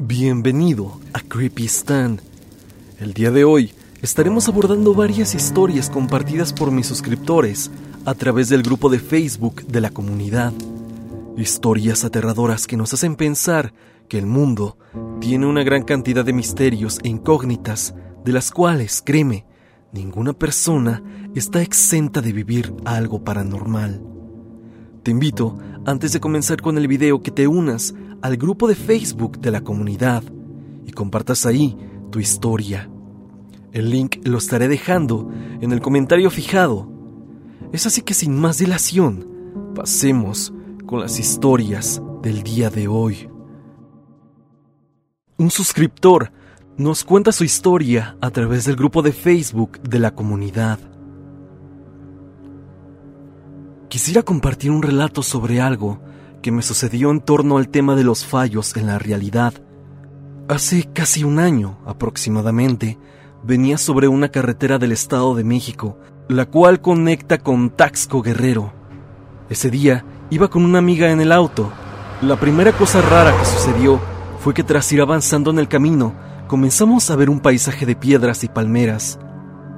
Bienvenido a Creepy Stan. El día de hoy estaremos abordando varias historias compartidas por mis suscriptores a través del grupo de Facebook de la comunidad. Historias aterradoras que nos hacen pensar que el mundo tiene una gran cantidad de misterios e incógnitas de las cuales, créeme, ninguna persona está exenta de vivir algo paranormal. Te invito, antes de comenzar con el video, que te unas al grupo de Facebook de la comunidad y compartas ahí tu historia. El link lo estaré dejando en el comentario fijado. Es así que sin más dilación, pasemos con las historias del día de hoy. Un suscriptor nos cuenta su historia a través del grupo de Facebook de la comunidad. Quisiera compartir un relato sobre algo que me sucedió en torno al tema de los fallos en la realidad. Hace casi un año aproximadamente, venía sobre una carretera del Estado de México, la cual conecta con Taxco Guerrero. Ese día iba con una amiga en el auto. La primera cosa rara que sucedió fue que tras ir avanzando en el camino, comenzamos a ver un paisaje de piedras y palmeras.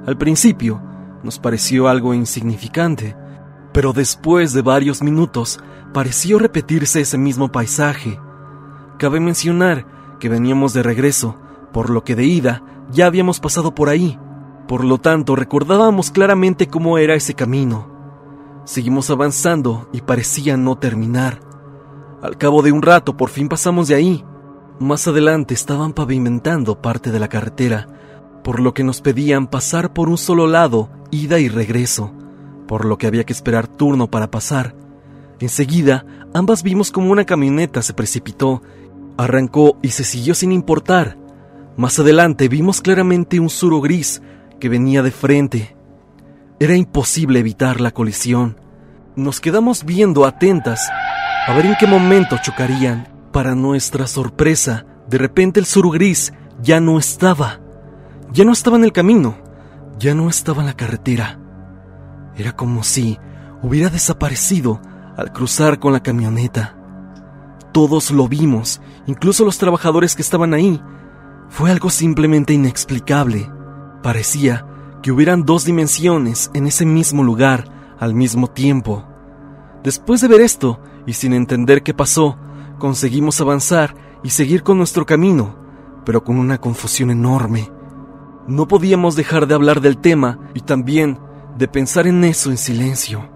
Al principio, nos pareció algo insignificante, pero después de varios minutos pareció repetirse ese mismo paisaje. Cabe mencionar que veníamos de regreso, por lo que de ida ya habíamos pasado por ahí, por lo tanto recordábamos claramente cómo era ese camino. Seguimos avanzando y parecía no terminar. Al cabo de un rato por fin pasamos de ahí. Más adelante estaban pavimentando parte de la carretera, por lo que nos pedían pasar por un solo lado, ida y regreso, por lo que había que esperar turno para pasar. Enseguida, ambas vimos como una camioneta se precipitó, arrancó y se siguió sin importar. Más adelante vimos claramente un suro gris que venía de frente. Era imposible evitar la colisión. Nos quedamos viendo atentas a ver en qué momento chocarían. Para nuestra sorpresa, de repente el suro gris ya no estaba. Ya no estaba en el camino. Ya no estaba en la carretera. Era como si hubiera desaparecido al cruzar con la camioneta. Todos lo vimos, incluso los trabajadores que estaban ahí. Fue algo simplemente inexplicable. Parecía que hubieran dos dimensiones en ese mismo lugar al mismo tiempo. Después de ver esto, y sin entender qué pasó, conseguimos avanzar y seguir con nuestro camino, pero con una confusión enorme. No podíamos dejar de hablar del tema y también de pensar en eso en silencio.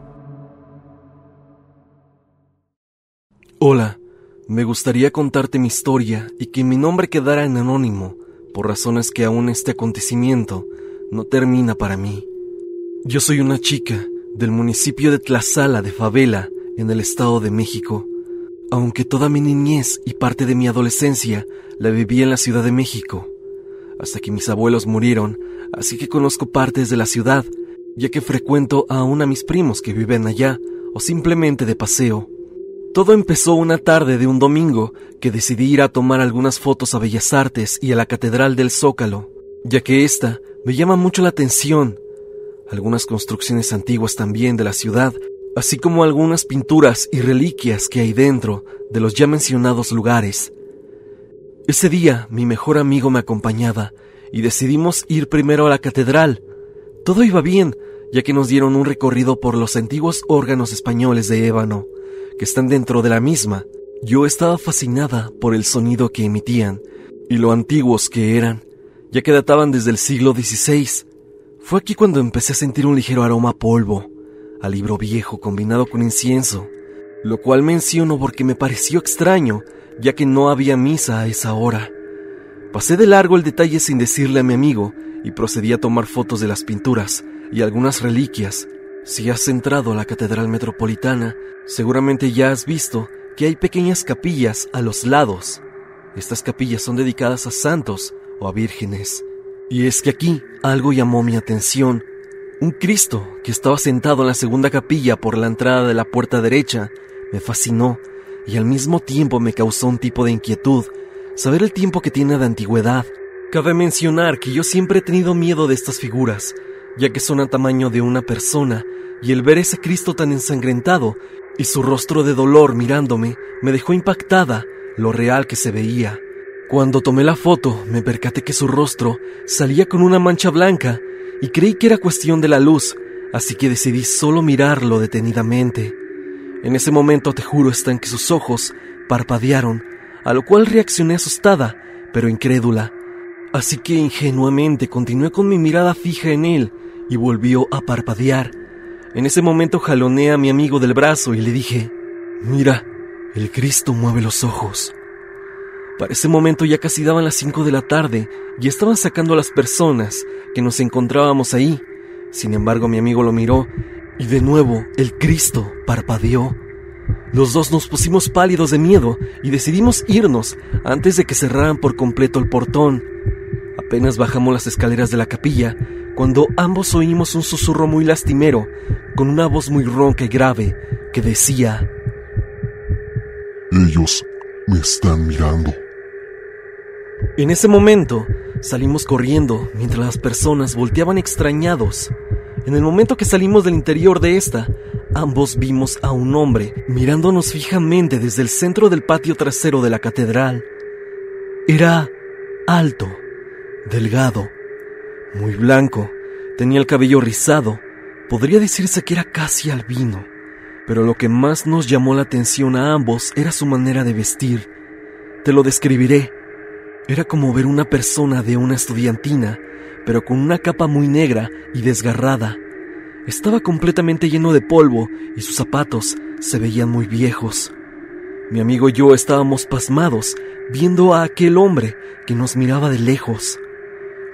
Hola, me gustaría contarte mi historia y que mi nombre quedara en anónimo, por razones que aún este acontecimiento no termina para mí. Yo soy una chica del municipio de Tlazala de Favela, en el Estado de México, aunque toda mi niñez y parte de mi adolescencia la viví en la Ciudad de México, hasta que mis abuelos murieron, así que conozco partes de la ciudad, ya que frecuento aún a mis primos que viven allá, o simplemente de paseo. Todo empezó una tarde de un domingo que decidí ir a tomar algunas fotos a Bellas Artes y a la Catedral del Zócalo, ya que esta me llama mucho la atención. Algunas construcciones antiguas también de la ciudad, así como algunas pinturas y reliquias que hay dentro de los ya mencionados lugares. Ese día mi mejor amigo me acompañaba y decidimos ir primero a la catedral. Todo iba bien, ya que nos dieron un recorrido por los antiguos órganos españoles de ébano que están dentro de la misma. Yo estaba fascinada por el sonido que emitían y lo antiguos que eran, ya que databan desde el siglo XVI. Fue aquí cuando empecé a sentir un ligero aroma a polvo, a libro viejo combinado con incienso, lo cual menciono porque me pareció extraño, ya que no había misa a esa hora. Pasé de largo el detalle sin decirle a mi amigo y procedí a tomar fotos de las pinturas y algunas reliquias si has entrado a la Catedral Metropolitana, seguramente ya has visto que hay pequeñas capillas a los lados. Estas capillas son dedicadas a santos o a vírgenes. Y es que aquí algo llamó mi atención. Un Cristo que estaba sentado en la segunda capilla por la entrada de la puerta derecha me fascinó y al mismo tiempo me causó un tipo de inquietud saber el tiempo que tiene de antigüedad. Cabe mencionar que yo siempre he tenido miedo de estas figuras, ya que son a tamaño de una persona, y el ver ese Cristo tan ensangrentado y su rostro de dolor mirándome me dejó impactada lo real que se veía. Cuando tomé la foto, me percaté que su rostro salía con una mancha blanca y creí que era cuestión de la luz, así que decidí solo mirarlo detenidamente. En ese momento, te juro, están que sus ojos parpadearon, a lo cual reaccioné asustada, pero incrédula. Así que ingenuamente continué con mi mirada fija en él y volvió a parpadear. En ese momento jaloné a mi amigo del brazo y le dije, Mira, el Cristo mueve los ojos. Para ese momento ya casi daban las cinco de la tarde y estaban sacando a las personas que nos encontrábamos ahí. Sin embargo, mi amigo lo miró y de nuevo el Cristo parpadeó. Los dos nos pusimos pálidos de miedo y decidimos irnos antes de que cerraran por completo el portón. Apenas bajamos las escaleras de la capilla cuando ambos oímos un susurro muy lastimero con una voz muy ronca y grave que decía Ellos me están mirando. En ese momento salimos corriendo mientras las personas volteaban extrañados. En el momento que salimos del interior de esta, ambos vimos a un hombre mirándonos fijamente desde el centro del patio trasero de la catedral. Era alto, delgado, muy blanco, tenía el cabello rizado, podría decirse que era casi albino, pero lo que más nos llamó la atención a ambos era su manera de vestir. Te lo describiré. Era como ver una persona de una estudiantina, pero con una capa muy negra y desgarrada. Estaba completamente lleno de polvo y sus zapatos se veían muy viejos. Mi amigo y yo estábamos pasmados viendo a aquel hombre que nos miraba de lejos.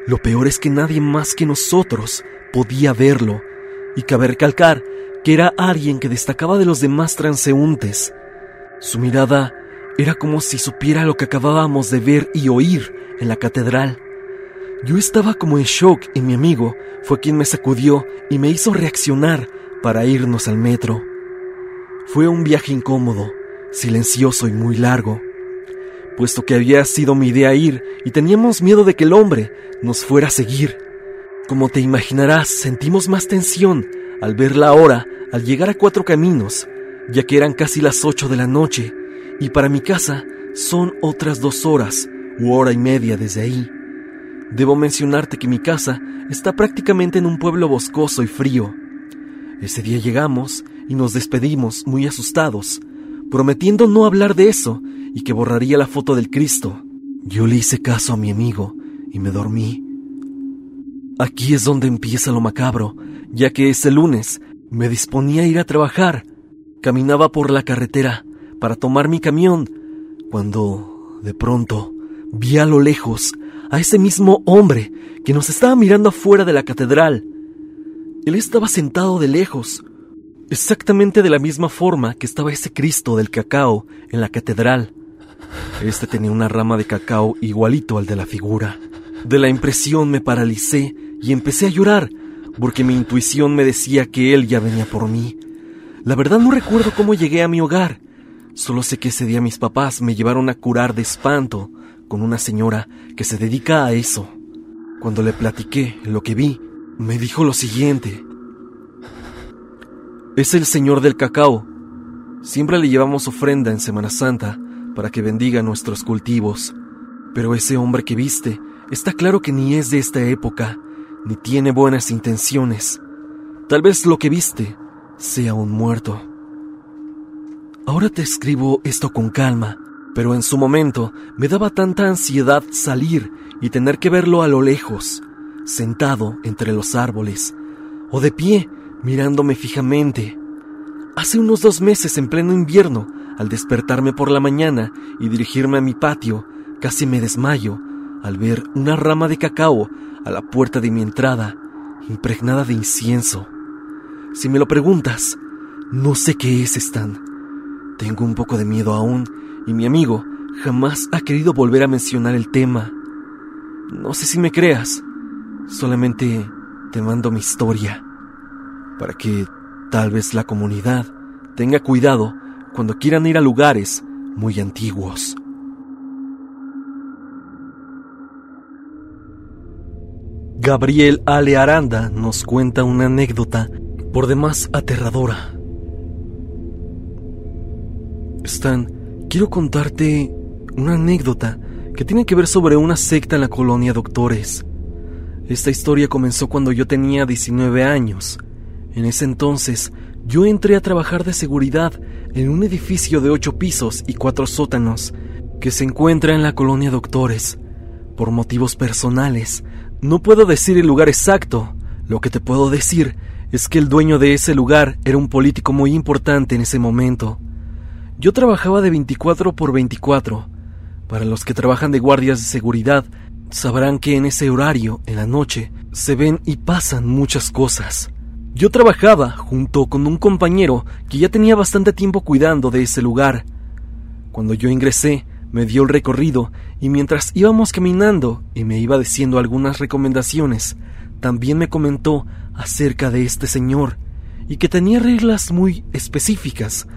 Lo peor es que nadie más que nosotros podía verlo, y cabe recalcar que era alguien que destacaba de los demás transeúntes. Su mirada era como si supiera lo que acabábamos de ver y oír en la catedral. Yo estaba como en shock y mi amigo fue quien me sacudió y me hizo reaccionar para irnos al metro. Fue un viaje incómodo, silencioso y muy largo, puesto que había sido mi idea ir y teníamos miedo de que el hombre nos fuera a seguir. Como te imaginarás, sentimos más tensión al ver la hora al llegar a Cuatro Caminos, ya que eran casi las ocho de la noche y para mi casa son otras dos horas u hora y media desde ahí. Debo mencionarte que mi casa está prácticamente en un pueblo boscoso y frío. Ese día llegamos y nos despedimos muy asustados, prometiendo no hablar de eso y que borraría la foto del Cristo. Yo le hice caso a mi amigo y me dormí. Aquí es donde empieza lo macabro, ya que ese lunes me disponía a ir a trabajar. Caminaba por la carretera para tomar mi camión, cuando, de pronto, vi a lo lejos a ese mismo hombre que nos estaba mirando afuera de la catedral. Él estaba sentado de lejos, exactamente de la misma forma que estaba ese Cristo del cacao en la catedral. Este tenía una rama de cacao igualito al de la figura. De la impresión me paralicé y empecé a llorar, porque mi intuición me decía que él ya venía por mí. La verdad no recuerdo cómo llegué a mi hogar, Solo sé que ese día mis papás me llevaron a curar de espanto con una señora que se dedica a eso. Cuando le platiqué lo que vi, me dijo lo siguiente. Es el Señor del Cacao. Siempre le llevamos ofrenda en Semana Santa para que bendiga nuestros cultivos. Pero ese hombre que viste está claro que ni es de esta época, ni tiene buenas intenciones. Tal vez lo que viste sea un muerto. Ahora te escribo esto con calma, pero en su momento me daba tanta ansiedad salir y tener que verlo a lo lejos, sentado entre los árboles, o de pie, mirándome fijamente. Hace unos dos meses en pleno invierno, al despertarme por la mañana y dirigirme a mi patio, casi me desmayo al ver una rama de cacao a la puerta de mi entrada, impregnada de incienso. Si me lo preguntas, no sé qué es, Stan. Tengo un poco de miedo aún y mi amigo jamás ha querido volver a mencionar el tema. No sé si me creas, solamente te mando mi historia para que tal vez la comunidad tenga cuidado cuando quieran ir a lugares muy antiguos. Gabriel Ale Aranda nos cuenta una anécdota por demás aterradora. Stan, quiero contarte una anécdota que tiene que ver sobre una secta en la colonia Doctores. Esta historia comenzó cuando yo tenía 19 años. En ese entonces, yo entré a trabajar de seguridad en un edificio de ocho pisos y cuatro sótanos que se encuentra en la colonia Doctores. Por motivos personales, no puedo decir el lugar exacto. Lo que te puedo decir es que el dueño de ese lugar era un político muy importante en ese momento. Yo trabajaba de 24 por 24. Para los que trabajan de guardias de seguridad, sabrán que en ese horario, en la noche, se ven y pasan muchas cosas. Yo trabajaba junto con un compañero que ya tenía bastante tiempo cuidando de ese lugar. Cuando yo ingresé, me dio el recorrido y mientras íbamos caminando y me iba diciendo algunas recomendaciones, también me comentó acerca de este señor y que tenía reglas muy específicas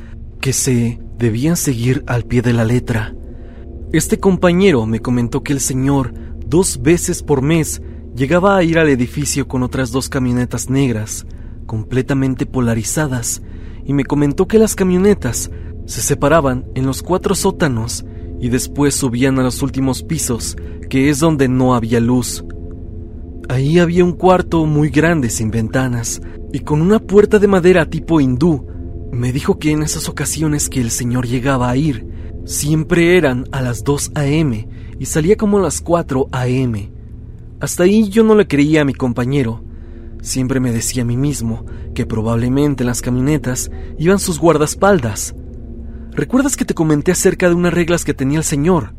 que se debían seguir al pie de la letra. Este compañero me comentó que el señor dos veces por mes llegaba a ir al edificio con otras dos camionetas negras, completamente polarizadas, y me comentó que las camionetas se separaban en los cuatro sótanos y después subían a los últimos pisos, que es donde no había luz. Ahí había un cuarto muy grande sin ventanas y con una puerta de madera tipo hindú. Me dijo que en esas ocasiones que el señor llegaba a ir, siempre eran a las 2 a.m. y salía como a las 4 a.m. Hasta ahí yo no le creía a mi compañero. Siempre me decía a mí mismo que probablemente en las camionetas iban sus guardaespaldas. ¿Recuerdas que te comenté acerca de unas reglas que tenía el señor?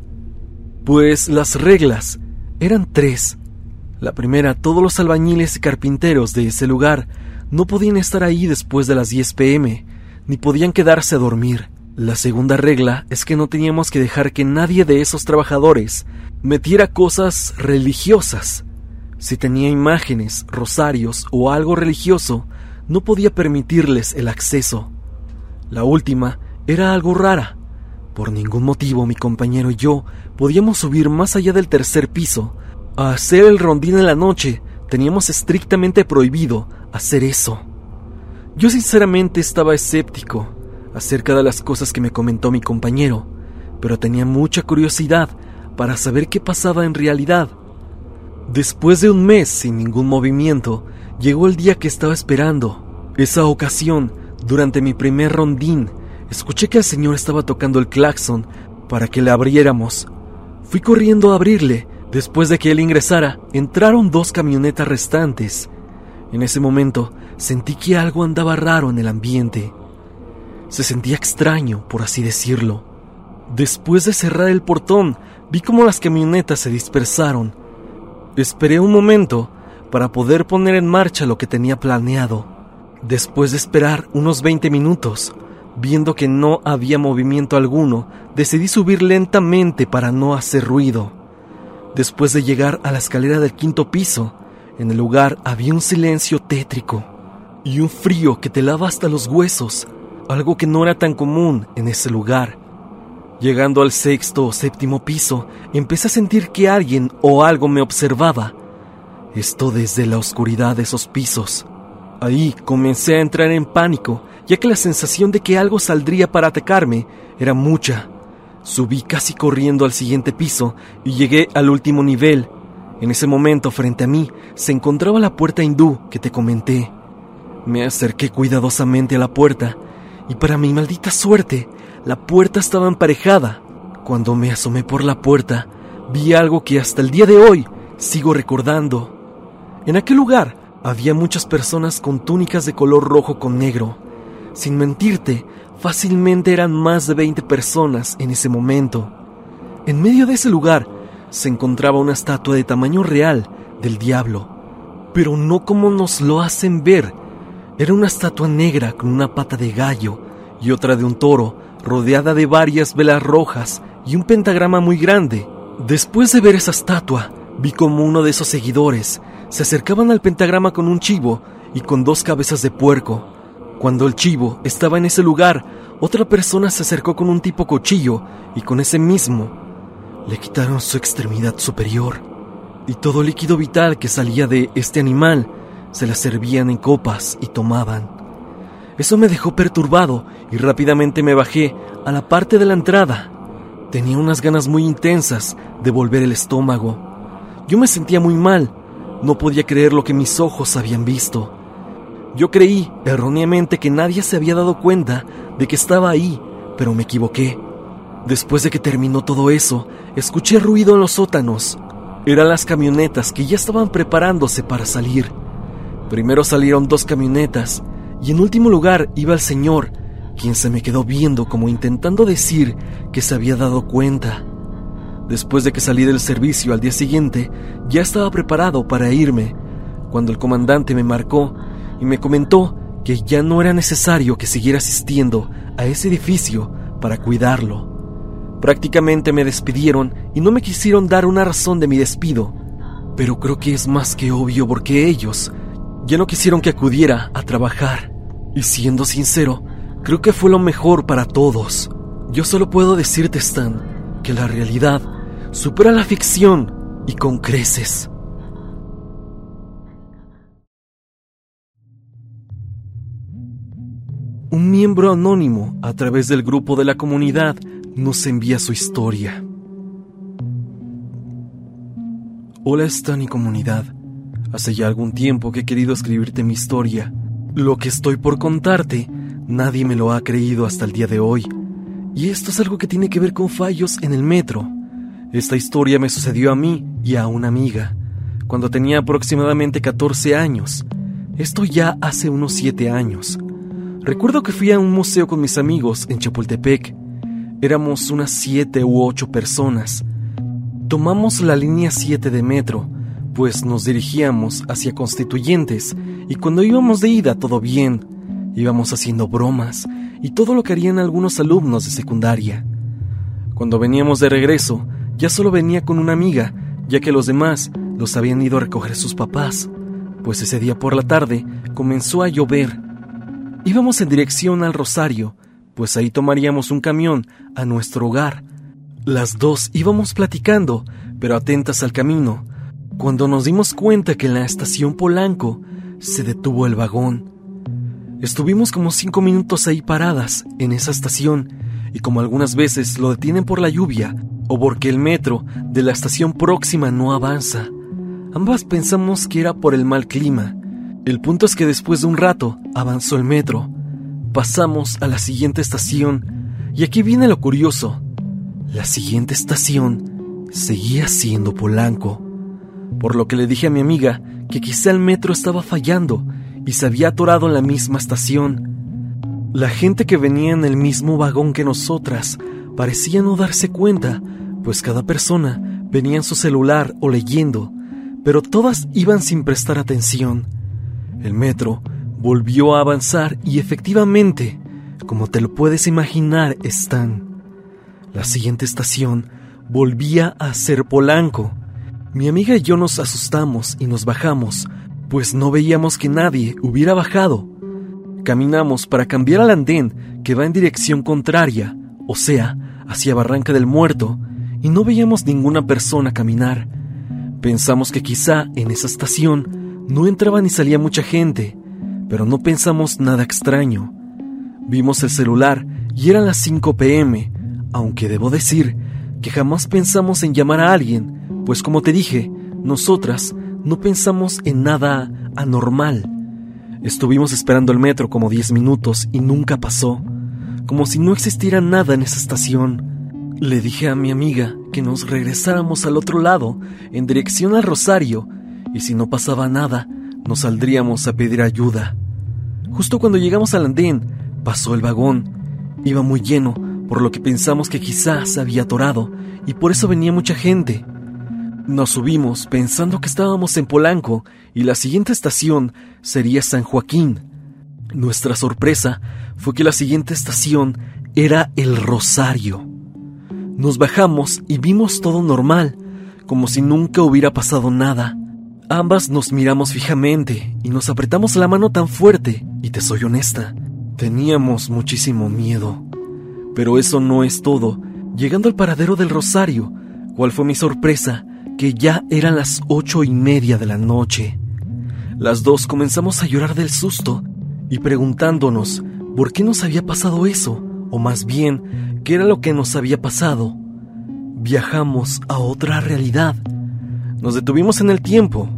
Pues las reglas eran tres. La primera, todos los albañiles y carpinteros de ese lugar no podían estar ahí después de las 10 pm, ni podían quedarse a dormir. La segunda regla es que no teníamos que dejar que nadie de esos trabajadores metiera cosas religiosas. Si tenía imágenes, rosarios o algo religioso, no podía permitirles el acceso. La última era algo rara. Por ningún motivo mi compañero y yo podíamos subir más allá del tercer piso, a hacer el rondín en la noche teníamos estrictamente prohibido hacer eso. Yo sinceramente estaba escéptico acerca de las cosas que me comentó mi compañero, pero tenía mucha curiosidad para saber qué pasaba en realidad. Después de un mes sin ningún movimiento, llegó el día que estaba esperando. Esa ocasión, durante mi primer rondín, escuché que el señor estaba tocando el claxon para que le abriéramos. Fui corriendo a abrirle Después de que él ingresara, entraron dos camionetas restantes. En ese momento sentí que algo andaba raro en el ambiente. Se sentía extraño, por así decirlo. Después de cerrar el portón, vi cómo las camionetas se dispersaron. Esperé un momento para poder poner en marcha lo que tenía planeado. Después de esperar unos 20 minutos, viendo que no había movimiento alguno, decidí subir lentamente para no hacer ruido. Después de llegar a la escalera del quinto piso, en el lugar había un silencio tétrico y un frío que te lava hasta los huesos, algo que no era tan común en ese lugar. Llegando al sexto o séptimo piso, empecé a sentir que alguien o algo me observaba. Esto desde la oscuridad de esos pisos. Ahí comencé a entrar en pánico, ya que la sensación de que algo saldría para atacarme era mucha. Subí casi corriendo al siguiente piso y llegué al último nivel. En ese momento, frente a mí, se encontraba la puerta hindú que te comenté. Me acerqué cuidadosamente a la puerta y para mi maldita suerte, la puerta estaba emparejada. Cuando me asomé por la puerta, vi algo que hasta el día de hoy sigo recordando. En aquel lugar había muchas personas con túnicas de color rojo con negro. Sin mentirte, Fácilmente eran más de 20 personas en ese momento. En medio de ese lugar se encontraba una estatua de tamaño real del diablo, pero no como nos lo hacen ver. Era una estatua negra con una pata de gallo y otra de un toro, rodeada de varias velas rojas y un pentagrama muy grande. Después de ver esa estatua, vi como uno de esos seguidores se acercaban al pentagrama con un chivo y con dos cabezas de puerco. Cuando el chivo estaba en ese lugar, otra persona se acercó con un tipo cuchillo y con ese mismo le quitaron su extremidad superior. Y todo líquido vital que salía de este animal se la servían en copas y tomaban. Eso me dejó perturbado y rápidamente me bajé a la parte de la entrada. Tenía unas ganas muy intensas de volver el estómago. Yo me sentía muy mal. No podía creer lo que mis ojos habían visto. Yo creí erróneamente que nadie se había dado cuenta de que estaba ahí, pero me equivoqué. Después de que terminó todo eso, escuché ruido en los sótanos. Eran las camionetas que ya estaban preparándose para salir. Primero salieron dos camionetas y en último lugar iba el señor, quien se me quedó viendo como intentando decir que se había dado cuenta. Después de que salí del servicio al día siguiente, ya estaba preparado para irme, cuando el comandante me marcó y me comentó que ya no era necesario que siguiera asistiendo a ese edificio para cuidarlo. Prácticamente me despidieron y no me quisieron dar una razón de mi despido, pero creo que es más que obvio porque ellos ya no quisieron que acudiera a trabajar. Y siendo sincero, creo que fue lo mejor para todos. Yo solo puedo decirte, Stan, que la realidad supera la ficción y con creces. Un miembro anónimo a través del grupo de la comunidad nos envía su historia. Hola Stan y comunidad. Hace ya algún tiempo que he querido escribirte mi historia. Lo que estoy por contarte, nadie me lo ha creído hasta el día de hoy. Y esto es algo que tiene que ver con fallos en el metro. Esta historia me sucedió a mí y a una amiga, cuando tenía aproximadamente 14 años. Esto ya hace unos 7 años. Recuerdo que fui a un museo con mis amigos en Chapultepec Éramos unas siete u ocho personas. Tomamos la línea 7 de metro, pues nos dirigíamos hacia Constituyentes y cuando íbamos de ida todo bien, íbamos haciendo bromas y todo lo que harían algunos alumnos de secundaria. Cuando veníamos de regreso, ya solo venía con una amiga, ya que los demás los habían ido a recoger sus papás, pues ese día por la tarde comenzó a llover. Íbamos en dirección al Rosario, pues ahí tomaríamos un camión a nuestro hogar. Las dos íbamos platicando, pero atentas al camino, cuando nos dimos cuenta que en la estación Polanco se detuvo el vagón. Estuvimos como cinco minutos ahí paradas en esa estación, y como algunas veces lo detienen por la lluvia o porque el metro de la estación próxima no avanza, ambas pensamos que era por el mal clima. El punto es que después de un rato avanzó el metro, Pasamos a la siguiente estación y aquí viene lo curioso. La siguiente estación seguía siendo Polanco, por lo que le dije a mi amiga que quizá el metro estaba fallando y se había atorado en la misma estación. La gente que venía en el mismo vagón que nosotras parecía no darse cuenta, pues cada persona venía en su celular o leyendo, pero todas iban sin prestar atención. El metro volvió a avanzar y efectivamente, como te lo puedes imaginar, están. La siguiente estación volvía a ser Polanco. Mi amiga y yo nos asustamos y nos bajamos, pues no veíamos que nadie hubiera bajado. Caminamos para cambiar al andén que va en dirección contraria, o sea, hacia Barranca del Muerto, y no veíamos ninguna persona caminar. Pensamos que quizá en esa estación no entraba ni salía mucha gente, pero no pensamos nada extraño. Vimos el celular y eran las 5 pm, aunque debo decir que jamás pensamos en llamar a alguien, pues como te dije, nosotras no pensamos en nada anormal. Estuvimos esperando el metro como 10 minutos y nunca pasó, como si no existiera nada en esa estación. Le dije a mi amiga que nos regresáramos al otro lado, en dirección al Rosario, y si no pasaba nada, nos saldríamos a pedir ayuda. Justo cuando llegamos al andén, pasó el vagón. Iba muy lleno, por lo que pensamos que quizás había atorado, y por eso venía mucha gente. Nos subimos pensando que estábamos en Polanco y la siguiente estación sería San Joaquín. Nuestra sorpresa fue que la siguiente estación era El Rosario. Nos bajamos y vimos todo normal, como si nunca hubiera pasado nada. Ambas nos miramos fijamente y nos apretamos la mano tan fuerte, y te soy honesta, teníamos muchísimo miedo. Pero eso no es todo. Llegando al paradero del Rosario, ¿cuál fue mi sorpresa? Que ya eran las ocho y media de la noche. Las dos comenzamos a llorar del susto y preguntándonos por qué nos había pasado eso, o más bien, qué era lo que nos había pasado. viajamos a otra realidad. Nos detuvimos en el tiempo.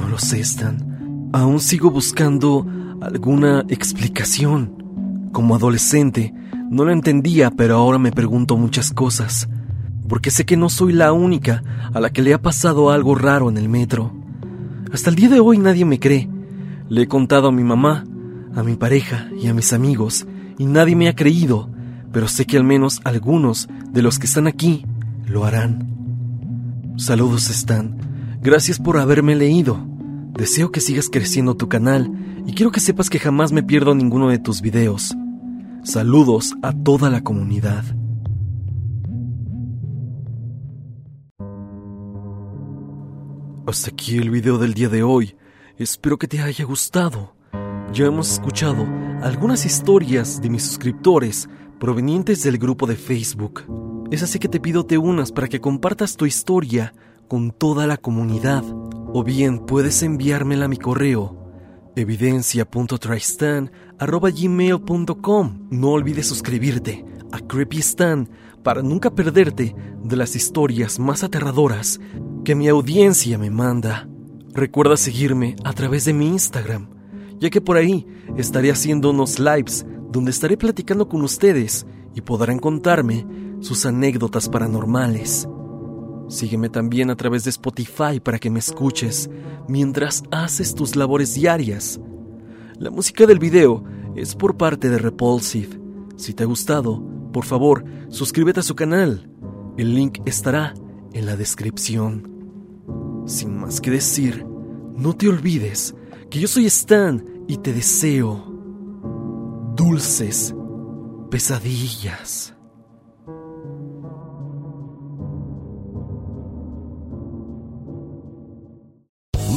No lo sé, Stan. Aún sigo buscando alguna explicación. Como adolescente, no lo entendía, pero ahora me pregunto muchas cosas. Porque sé que no soy la única a la que le ha pasado algo raro en el metro. Hasta el día de hoy nadie me cree. Le he contado a mi mamá, a mi pareja y a mis amigos, y nadie me ha creído, pero sé que al menos algunos de los que están aquí lo harán. Saludos, Stan. Gracias por haberme leído. Deseo que sigas creciendo tu canal y quiero que sepas que jamás me pierdo ninguno de tus videos. Saludos a toda la comunidad. Hasta aquí el video del día de hoy. Espero que te haya gustado. Ya hemos escuchado algunas historias de mis suscriptores provenientes del grupo de Facebook. Es así que te pido te unas para que compartas tu historia con toda la comunidad. O bien puedes enviármela a mi correo evidencia.tristan.gmail.com No olvides suscribirte a Creepy Stan para nunca perderte de las historias más aterradoras que mi audiencia me manda. Recuerda seguirme a través de mi Instagram, ya que por ahí estaré haciendo unos lives donde estaré platicando con ustedes y podrán contarme sus anécdotas paranormales. Sígueme también a través de Spotify para que me escuches mientras haces tus labores diarias. La música del video es por parte de Repulsive. Si te ha gustado, por favor, suscríbete a su canal. El link estará en la descripción. Sin más que decir, no te olvides que yo soy Stan y te deseo dulces pesadillas.